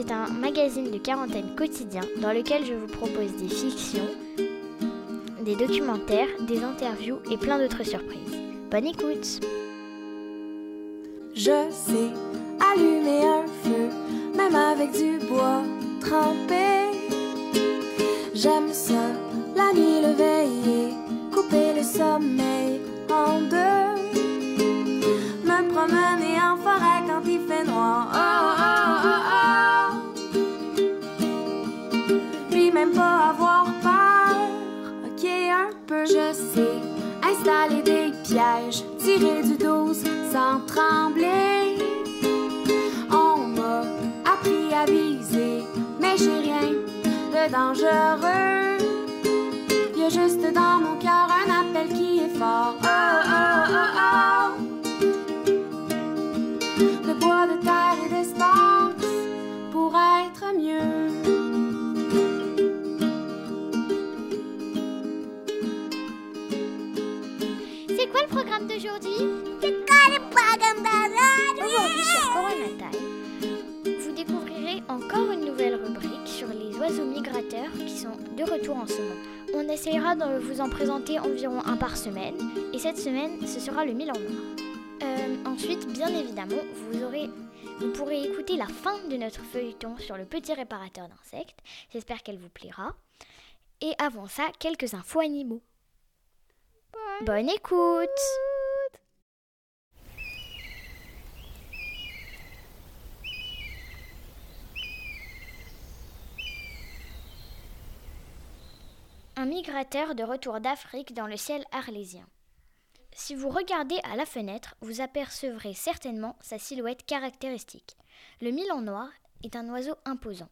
C'est un magazine de quarantaine quotidien dans lequel je vous propose des fictions, des documentaires, des interviews et plein d'autres surprises. Bonne écoute Je sais allumer un feu, même avec du bois trempé. J'aime ça, la nuit le veiller, couper le sommeil en deux. Du 12 sans trembler. On m'a appris à viser, mais j'ai rien de dangereux. Y a juste dans mon cœur un appel qui est fort. Oh, oh, oh, oh. De bois, de terre et d'espace pour être mieux. C'est quoi le programme d'aujourd'hui Aujourd'hui sur vous découvrirez encore une nouvelle rubrique sur les oiseaux migrateurs qui sont de retour en ce moment. On essayera de vous en présenter environ un par semaine et cette semaine ce sera le Milan noir. Euh, ensuite, bien évidemment, vous aurez vous pourrez écouter la fin de notre feuilleton sur le petit réparateur d'insectes. J'espère qu'elle vous plaira. Et avant ça, quelques infos animaux. Bonne écoute Un migrateur de retour d'Afrique dans le ciel arlésien. Si vous regardez à la fenêtre, vous apercevrez certainement sa silhouette caractéristique. Le milan noir est un oiseau imposant.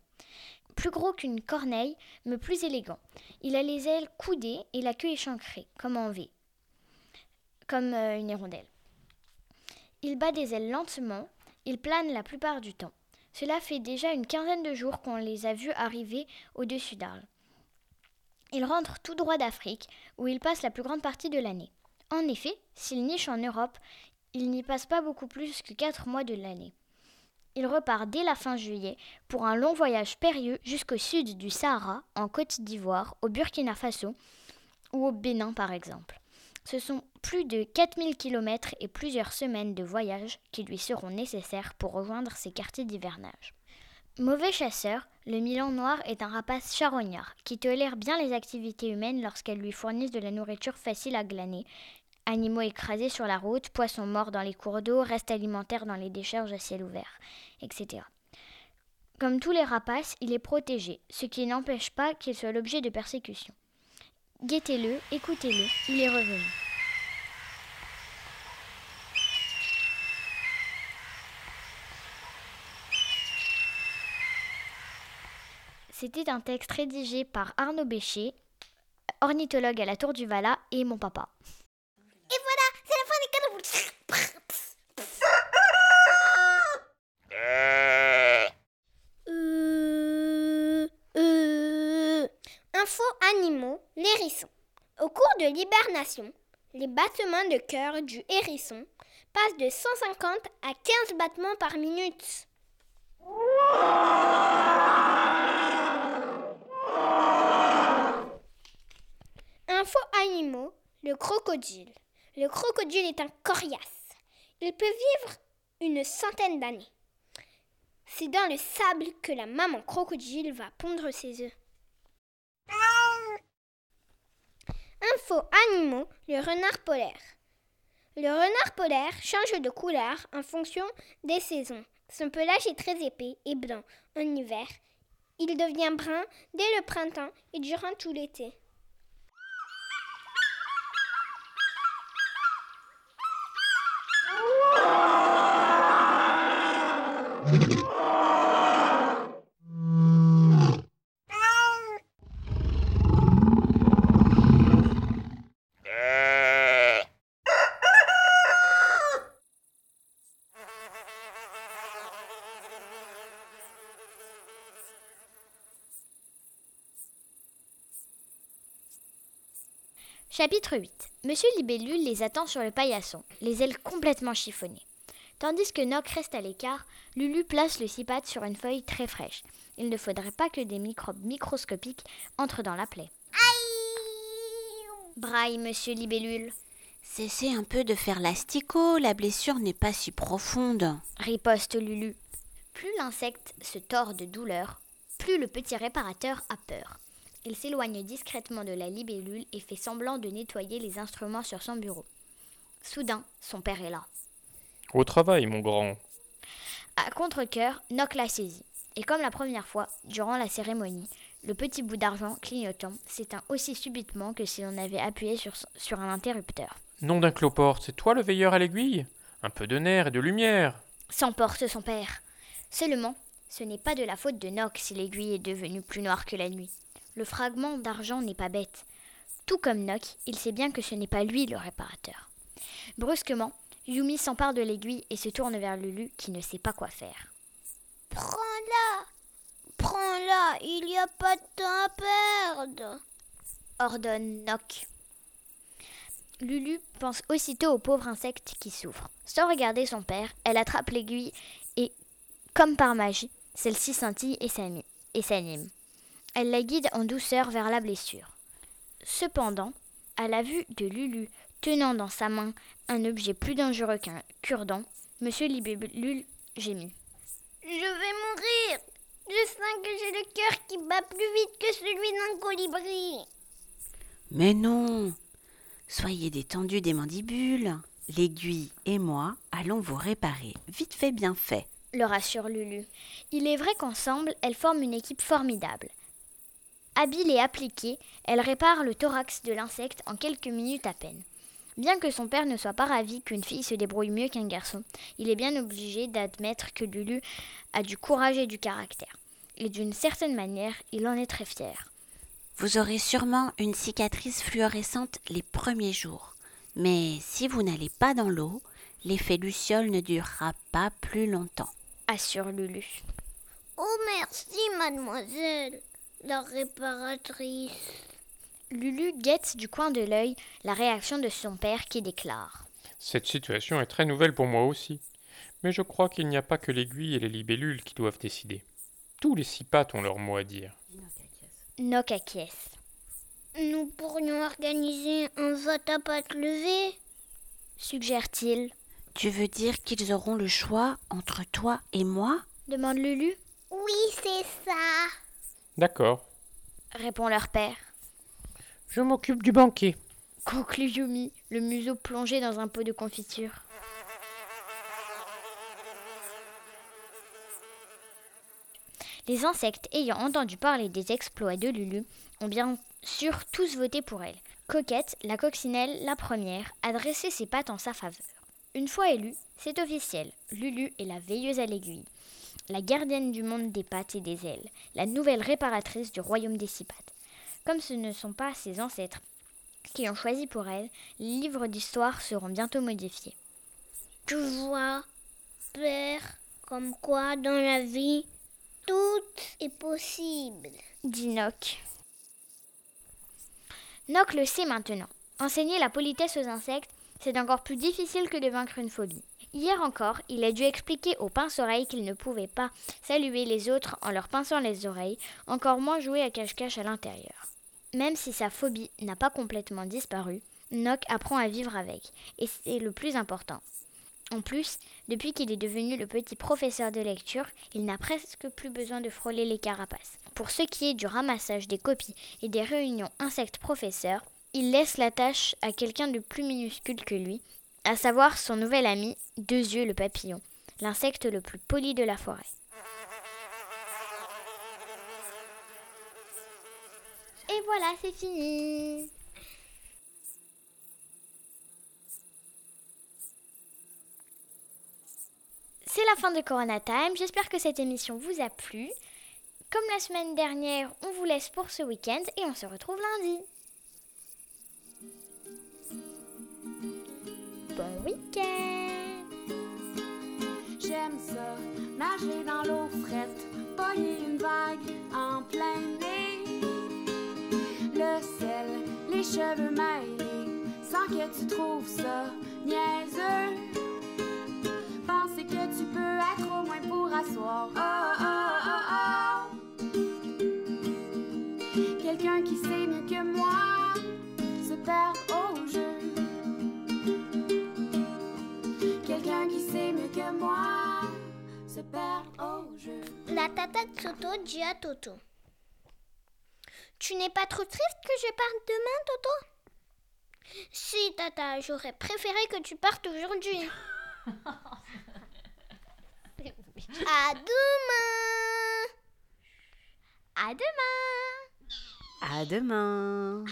Plus gros qu'une corneille, mais plus élégant. Il a les ailes coudées et la queue échancrée, comme en V, comme euh, une hirondelle. Il bat des ailes lentement, il plane la plupart du temps. Cela fait déjà une quinzaine de jours qu'on les a vus arriver au-dessus d'Arles. Il rentre tout droit d'Afrique, où il passe la plus grande partie de l'année. En effet, s'il niche en Europe, il n'y passe pas beaucoup plus que 4 mois de l'année. Il repart dès la fin juillet pour un long voyage périlleux jusqu'au sud du Sahara, en Côte d'Ivoire, au Burkina Faso ou au Bénin par exemple. Ce sont plus de 4000 km et plusieurs semaines de voyage qui lui seront nécessaires pour rejoindre ses quartiers d'hivernage. Mauvais chasseur, le Milan noir est un rapace charognard qui tolère bien les activités humaines lorsqu'elles lui fournissent de la nourriture facile à glaner. Animaux écrasés sur la route, poissons morts dans les cours d'eau, restes alimentaires dans les décharges à ciel ouvert, etc. Comme tous les rapaces, il est protégé, ce qui n'empêche pas qu'il soit l'objet de persécutions. Guettez-le, écoutez-le, il est revenu. C'était un texte rédigé par Arnaud Bécher, ornithologue à la Tour du Vala, et mon papa. Et voilà, c'est la fin des cadeaux. Euh, euh, Info Au cours de l'hibernation, les battements de cœur du hérisson passent de 150 à 15 battements par minute. Info animaux, le crocodile. Le crocodile est un coriace. Il peut vivre une centaine d'années. C'est dans le sable que la maman crocodile va pondre ses œufs. Info animaux, le renard polaire. Le renard polaire change de couleur en fonction des saisons. Son pelage est très épais et blanc en hiver. Il devient brun dès le printemps et durant tout l'été. Chapitre 8 Monsieur Libellule les attend sur le paillasson, les ailes complètement chiffonnées. Tandis que Noc reste à l'écart, Lulu place le pattes sur une feuille très fraîche. Il ne faudrait pas que des microbes microscopiques entrent dans la plaie. Braille, monsieur Libellule. Cessez un peu de faire l'asticot, la blessure n'est pas si profonde. Riposte Lulu. Plus l'insecte se tord de douleur, plus le petit réparateur a peur. Il s'éloigne discrètement de la libellule et fait semblant de nettoyer les instruments sur son bureau. Soudain, son père est là. Au travail, mon grand. À contre-coeur, Noc l'a saisi. Et comme la première fois, durant la cérémonie, le petit bout d'argent clignotant s'éteint aussi subitement que si l'on avait appuyé sur, sur un interrupteur. Nom d'un cloporte, c'est toi le veilleur à l'aiguille? Un peu de nerf et de lumière. S'emporte son père. Seulement, ce n'est pas de la faute de Noc si l'aiguille est devenue plus noire que la nuit. Le fragment d'argent n'est pas bête. Tout comme Noc, il sait bien que ce n'est pas lui le réparateur. Brusquement, Yumi s'empare de l'aiguille et se tourne vers Lulu qui ne sait pas quoi faire. Prends-la Prends-la, il n'y a pas de temps à perdre ordonne Noc. Lulu pense aussitôt au pauvre insecte qui souffre. Sans regarder son père, elle attrape l'aiguille et, comme par magie, celle-ci scintille et s'anime. Elle la guide en douceur vers la blessure. Cependant, à la vue de Lulu tenant dans sa main un objet plus dangereux qu'un cure-dent, Monsieur Libellule gémit. Je vais mourir Je sens que j'ai le cœur qui bat plus vite que celui d'un colibri Mais non Soyez détendus des mandibules. L'aiguille et moi allons vous réparer. Vite fait, bien fait. Le rassure Lulu. Il est vrai qu'ensemble, elles forment une équipe formidable. Habile et appliquée, elle répare le thorax de l'insecte en quelques minutes à peine. Bien que son père ne soit pas ravi qu'une fille se débrouille mieux qu'un garçon, il est bien obligé d'admettre que Lulu a du courage et du caractère. Et d'une certaine manière, il en est très fier. Vous aurez sûrement une cicatrice fluorescente les premiers jours. Mais si vous n'allez pas dans l'eau, l'effet luciole ne durera pas plus longtemps. Assure Lulu. Oh merci, mademoiselle, la réparatrice. Lulu guette du coin de l'œil la réaction de son père qui déclare. Cette situation est très nouvelle pour moi aussi. Mais je crois qu'il n'y a pas que l'aiguille et les libellules qui doivent décider. Tous les six pattes ont leur mot à dire. Noc acquiesce. Nous pourrions organiser un vote à pattes levées Suggère-t-il. Tu veux dire qu'ils auront le choix entre toi et moi? Demande Lulu. Oui, c'est ça. D'accord. Répond leur père. Je m'occupe du banquet. Conclut Yumi, le museau plongé dans un pot de confiture. Les insectes ayant entendu parler des exploits de Lulu ont bien sûr tous voté pour elle. Coquette, la coccinelle, la première, a dressé ses pattes en sa faveur. Une fois élue, c'est officiel, Lulu est la veilleuse à l'aiguille, la gardienne du monde des pattes et des ailes, la nouvelle réparatrice du royaume des six pattes. Comme ce ne sont pas ses ancêtres qui ont choisi pour elle, les livres d'histoire seront bientôt modifiés. Tu vois, père, comme quoi dans la vie, tout est possible. dit Noc. Noc le sait maintenant. Enseigner la politesse aux insectes, c'est encore plus difficile que de vaincre une phobie. Hier encore, il a dû expliquer aux pince-oreilles qu'il ne pouvait pas saluer les autres en leur pinçant les oreilles, encore moins jouer à cache-cache à l'intérieur. Même si sa phobie n'a pas complètement disparu, Noc apprend à vivre avec, et c'est le plus important. En plus, depuis qu'il est devenu le petit professeur de lecture, il n'a presque plus besoin de frôler les carapaces. Pour ce qui est du ramassage des copies et des réunions insectes-professeurs, il laisse la tâche à quelqu'un de plus minuscule que lui, à savoir son nouvel ami, Deux Yeux le papillon, l'insecte le plus poli de la forêt. Et voilà, c'est fini. C'est la fin de Corona Time. J'espère que cette émission vous a plu. Comme la semaine dernière, on vous laisse pour ce week-end et on se retrouve lundi. cheveux mêlés sans que tu trouves ça niaiseux. Penser que tu peux être au moins pour asseoir. Oh, oh, oh, oh, oh. Quelqu'un qui sait mieux que moi se perd au jeu. Quelqu'un qui sait mieux que moi se perd au jeu. La tata de Toto dit à Toto. Tu n'es pas trop triste que je parte demain, Toto? Si, tata, j'aurais préféré que tu partes aujourd'hui. à demain À demain À demain.